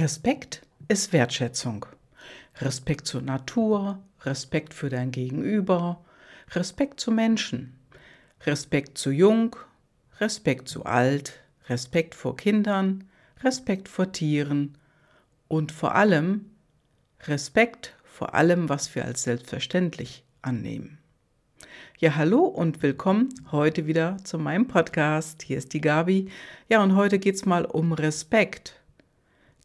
Respekt ist Wertschätzung. Respekt zur Natur, Respekt für dein Gegenüber, Respekt zu Menschen, Respekt zu jung, Respekt zu alt, Respekt vor Kindern, Respekt vor Tieren und vor allem Respekt vor allem, was wir als selbstverständlich annehmen. Ja, hallo und willkommen heute wieder zu meinem Podcast. Hier ist die Gabi. Ja, und heute geht es mal um Respekt.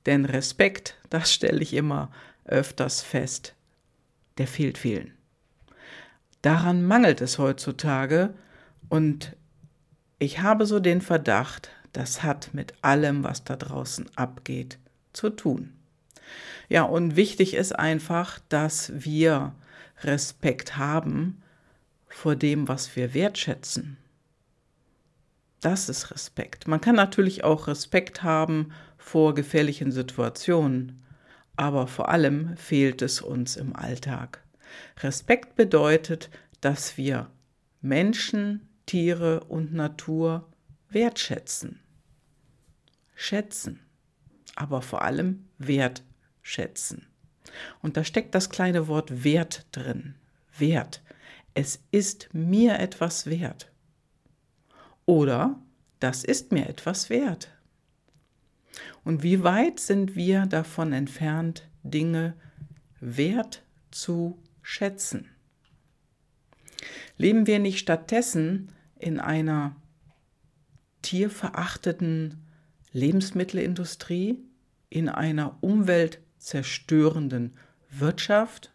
Denn Respekt, das stelle ich immer öfters fest, der fehlt vielen. Daran mangelt es heutzutage und ich habe so den Verdacht, das hat mit allem, was da draußen abgeht, zu tun. Ja, und wichtig ist einfach, dass wir Respekt haben vor dem, was wir wertschätzen. Das ist Respekt. Man kann natürlich auch Respekt haben vor gefährlichen Situationen, aber vor allem fehlt es uns im Alltag. Respekt bedeutet, dass wir Menschen, Tiere und Natur wertschätzen. Schätzen, aber vor allem wertschätzen. Und da steckt das kleine Wort Wert drin. Wert. Es ist mir etwas wert. Oder das ist mir etwas wert. Und wie weit sind wir davon entfernt, Dinge wert zu schätzen? Leben wir nicht stattdessen in einer tierverachteten Lebensmittelindustrie, in einer umweltzerstörenden Wirtschaft,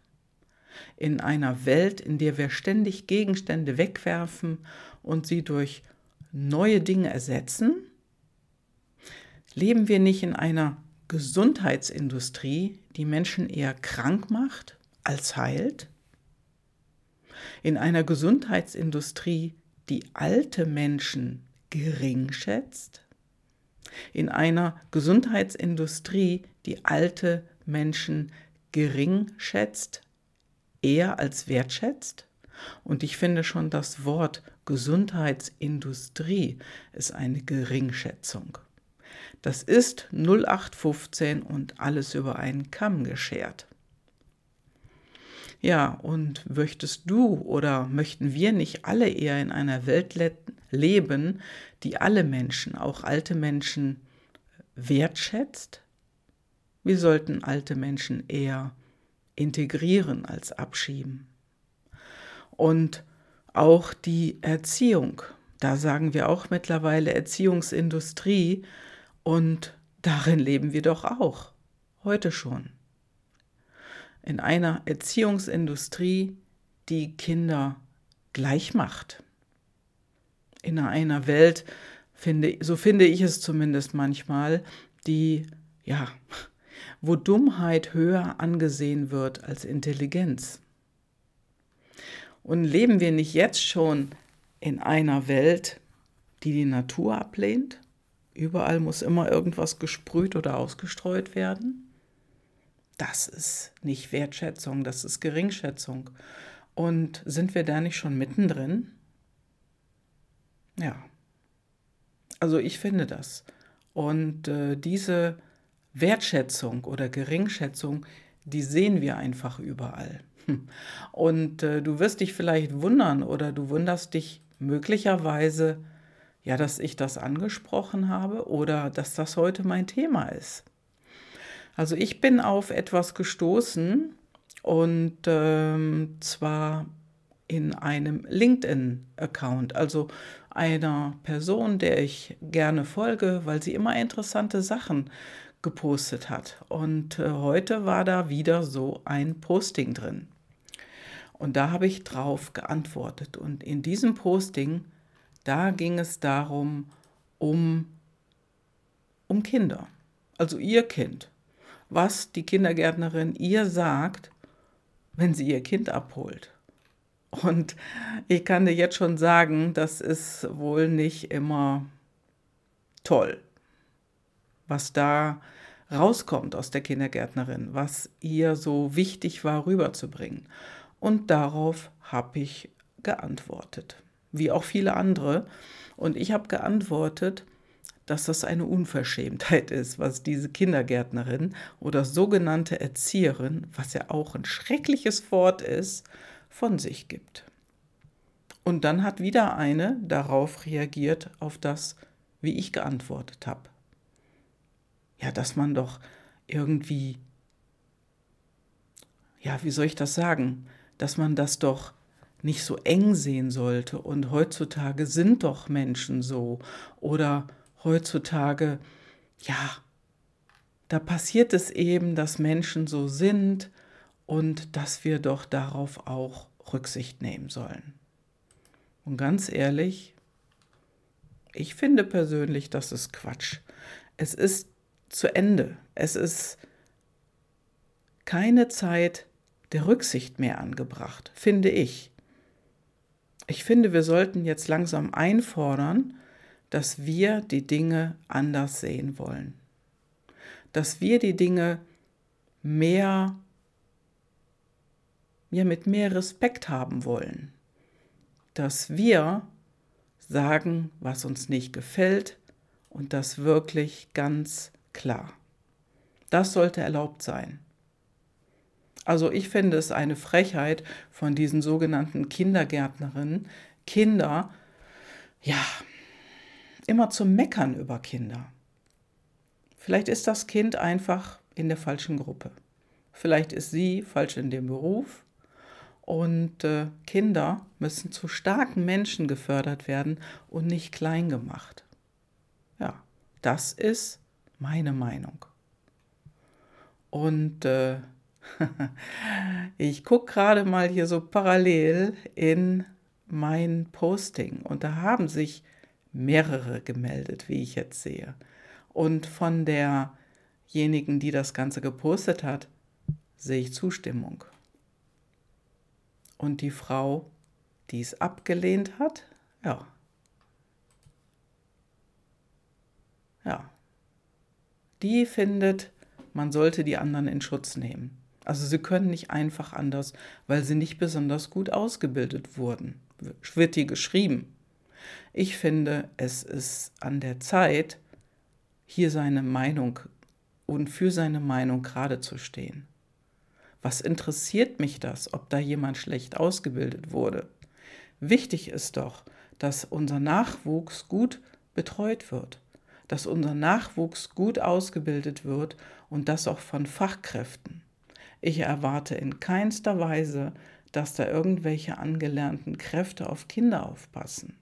in einer Welt, in der wir ständig Gegenstände wegwerfen und sie durch neue Dinge ersetzen? Leben wir nicht in einer Gesundheitsindustrie, die Menschen eher krank macht als heilt? In einer Gesundheitsindustrie, die alte Menschen gering schätzt? In einer Gesundheitsindustrie, die alte Menschen gering schätzt, eher als wertschätzt? Und ich finde schon das Wort Gesundheitsindustrie ist eine Geringschätzung. Das ist 0815 und alles über einen Kamm geschert. Ja, und möchtest du oder möchten wir nicht alle eher in einer Welt le leben, die alle Menschen, auch alte Menschen, wertschätzt? Wir sollten alte Menschen eher integrieren als abschieben. Und auch die Erziehung, da sagen wir auch mittlerweile Erziehungsindustrie und darin leben wir doch auch, heute schon. In einer Erziehungsindustrie, die Kinder gleich macht. In einer Welt, finde, so finde ich es zumindest manchmal, die, ja, wo Dummheit höher angesehen wird als Intelligenz. Und leben wir nicht jetzt schon in einer Welt, die die Natur ablehnt? Überall muss immer irgendwas gesprüht oder ausgestreut werden? Das ist nicht Wertschätzung, das ist Geringschätzung. Und sind wir da nicht schon mittendrin? Ja. Also ich finde das. Und äh, diese Wertschätzung oder Geringschätzung, die sehen wir einfach überall. Und äh, du wirst dich vielleicht wundern oder du wunderst dich möglicherweise, ja, dass ich das angesprochen habe oder dass das heute mein Thema ist. Also ich bin auf etwas gestoßen und ähm, zwar in einem LinkedIn-Account, also einer Person, der ich gerne folge, weil sie immer interessante Sachen gepostet hat. Und äh, heute war da wieder so ein Posting drin. Und da habe ich drauf geantwortet. Und in diesem Posting, da ging es darum, um, um Kinder. Also ihr Kind. Was die Kindergärtnerin ihr sagt, wenn sie ihr Kind abholt. Und ich kann dir jetzt schon sagen, das ist wohl nicht immer toll was da rauskommt aus der Kindergärtnerin, was ihr so wichtig war rüberzubringen. Und darauf habe ich geantwortet, wie auch viele andere. Und ich habe geantwortet, dass das eine Unverschämtheit ist, was diese Kindergärtnerin oder sogenannte Erzieherin, was ja auch ein schreckliches Wort ist, von sich gibt. Und dann hat wieder eine darauf reagiert, auf das, wie ich geantwortet habe. Ja, dass man doch irgendwie, ja, wie soll ich das sagen, dass man das doch nicht so eng sehen sollte. Und heutzutage sind doch Menschen so. Oder heutzutage, ja, da passiert es eben, dass Menschen so sind und dass wir doch darauf auch Rücksicht nehmen sollen. Und ganz ehrlich, ich finde persönlich, das ist Quatsch. Es ist zu Ende. Es ist keine Zeit der Rücksicht mehr angebracht, finde ich. Ich finde, wir sollten jetzt langsam einfordern, dass wir die Dinge anders sehen wollen. Dass wir die Dinge mehr, ja, mit mehr Respekt haben wollen. Dass wir sagen, was uns nicht gefällt und das wirklich ganz klar. Das sollte erlaubt sein. Also ich finde es eine Frechheit von diesen sogenannten Kindergärtnerinnen, Kinder, ja, immer zu meckern über Kinder. Vielleicht ist das Kind einfach in der falschen Gruppe. Vielleicht ist sie falsch in dem Beruf. Und äh, Kinder müssen zu starken Menschen gefördert werden und nicht klein gemacht. Ja, das ist meine Meinung. Und äh, ich gucke gerade mal hier so parallel in mein Posting und da haben sich mehrere gemeldet, wie ich jetzt sehe. Und von derjenigen, die das Ganze gepostet hat, sehe ich Zustimmung. Und die Frau, die es abgelehnt hat, ja. Ja. Die findet, man sollte die anderen in Schutz nehmen. Also sie können nicht einfach anders, weil sie nicht besonders gut ausgebildet wurden. Wird die geschrieben. Ich finde, es ist an der Zeit, hier seine Meinung und für seine Meinung gerade zu stehen. Was interessiert mich das, ob da jemand schlecht ausgebildet wurde? Wichtig ist doch, dass unser Nachwuchs gut betreut wird, dass unser Nachwuchs gut ausgebildet wird und das auch von Fachkräften. Ich erwarte in keinster Weise, dass da irgendwelche angelernten Kräfte auf Kinder aufpassen.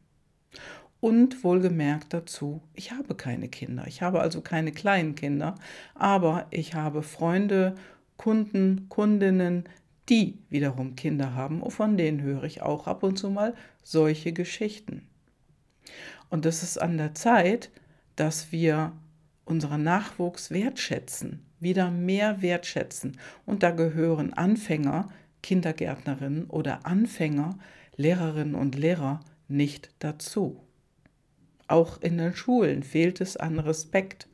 Und wohlgemerkt dazu, ich habe keine Kinder. Ich habe also keine kleinen Kinder, aber ich habe Freunde, Kunden, Kundinnen, die wiederum Kinder haben. Und von denen höre ich auch ab und zu mal solche Geschichten. Und es ist an der Zeit, dass wir unseren Nachwuchs wertschätzen, wieder mehr wertschätzen. Und da gehören Anfänger, Kindergärtnerinnen oder Anfänger, Lehrerinnen und Lehrer nicht dazu. Auch in den Schulen fehlt es an Respekt,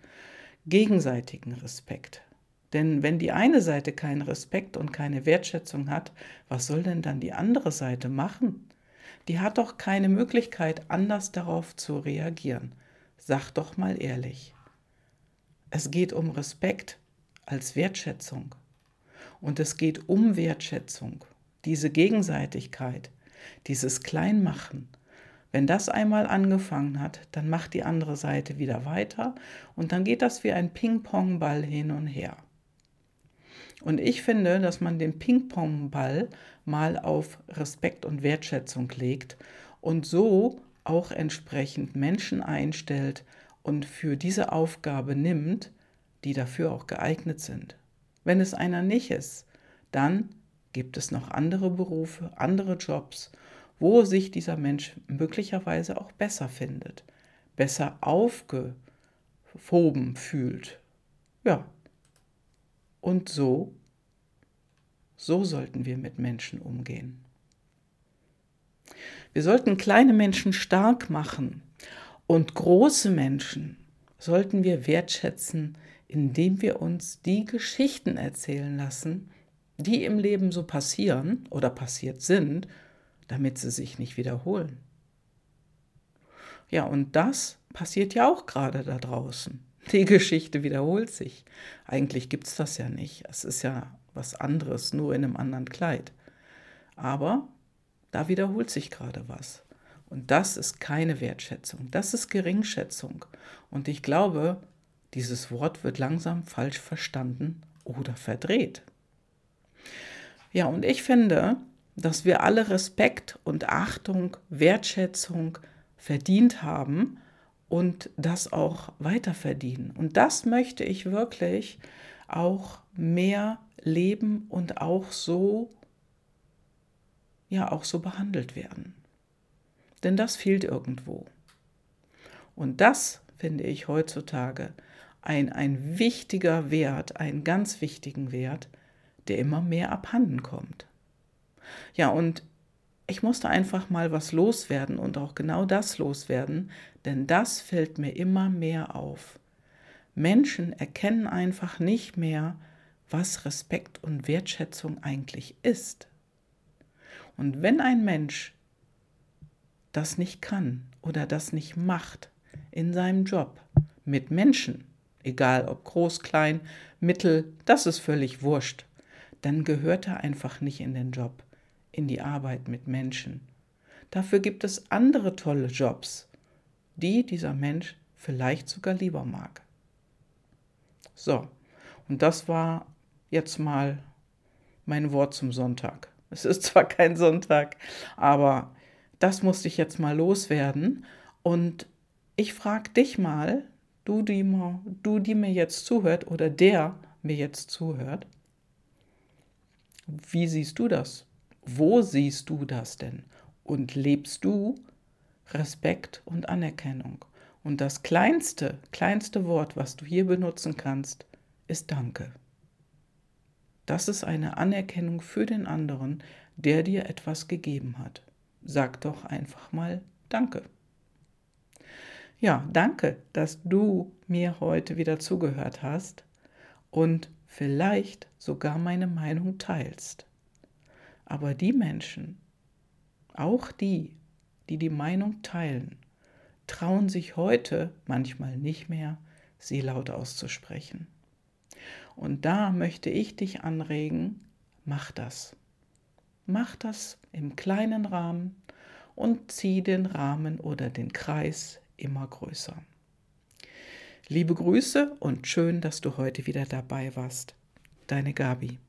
gegenseitigen Respekt. Denn wenn die eine Seite keinen Respekt und keine Wertschätzung hat, was soll denn dann die andere Seite machen? Die hat doch keine Möglichkeit, anders darauf zu reagieren. Sag doch mal ehrlich. Es geht um Respekt als Wertschätzung. Und es geht um Wertschätzung, diese Gegenseitigkeit, dieses Kleinmachen. Wenn das einmal angefangen hat, dann macht die andere Seite wieder weiter und dann geht das wie ein Ping-Pong-Ball hin und her. Und ich finde, dass man den Ping-Pong-Ball mal auf Respekt und Wertschätzung legt und so auch entsprechend Menschen einstellt und für diese Aufgabe nimmt, die dafür auch geeignet sind. Wenn es einer nicht ist, dann gibt es noch andere Berufe, andere Jobs, wo sich dieser Mensch möglicherweise auch besser findet, besser aufgehoben fühlt. Ja. Und so, so sollten wir mit Menschen umgehen. Wir sollten kleine Menschen stark machen und große Menschen sollten wir wertschätzen, indem wir uns die Geschichten erzählen lassen, die im Leben so passieren oder passiert sind, damit sie sich nicht wiederholen. Ja, und das passiert ja auch gerade da draußen. Die Geschichte wiederholt sich. Eigentlich gibt es das ja nicht. Es ist ja was anderes, nur in einem anderen Kleid. Aber da wiederholt sich gerade was. Und das ist keine Wertschätzung, das ist Geringschätzung. Und ich glaube, dieses Wort wird langsam falsch verstanden oder verdreht. Ja, und ich finde, dass wir alle Respekt und Achtung, Wertschätzung verdient haben und das auch weiter verdienen. Und das möchte ich wirklich auch mehr leben und auch so ja auch so behandelt werden. Denn das fehlt irgendwo. Und das finde ich heutzutage ein, ein wichtiger Wert, einen ganz wichtigen Wert, der immer mehr abhanden kommt. Ja, und ich musste einfach mal was loswerden und auch genau das loswerden, denn das fällt mir immer mehr auf. Menschen erkennen einfach nicht mehr, was Respekt und Wertschätzung eigentlich ist. Und wenn ein Mensch das nicht kann oder das nicht macht in seinem Job mit Menschen, egal ob groß, klein, mittel, das ist völlig wurscht, dann gehört er einfach nicht in den Job, in die Arbeit mit Menschen. Dafür gibt es andere tolle Jobs, die dieser Mensch vielleicht sogar lieber mag. So, und das war jetzt mal mein Wort zum Sonntag. Es ist zwar kein Sonntag, aber das musste ich jetzt mal loswerden. Und ich frage dich mal, du die, du, die mir jetzt zuhört oder der mir jetzt zuhört, wie siehst du das? Wo siehst du das denn? Und lebst du Respekt und Anerkennung? Und das kleinste, kleinste Wort, was du hier benutzen kannst, ist Danke. Das ist eine Anerkennung für den anderen, der dir etwas gegeben hat. Sag doch einfach mal Danke. Ja, danke, dass du mir heute wieder zugehört hast und vielleicht sogar meine Meinung teilst. Aber die Menschen, auch die, die die Meinung teilen, trauen sich heute manchmal nicht mehr, sie laut auszusprechen. Und da möchte ich dich anregen, mach das. Mach das im kleinen Rahmen und zieh den Rahmen oder den Kreis immer größer. Liebe Grüße und schön, dass du heute wieder dabei warst. Deine Gabi.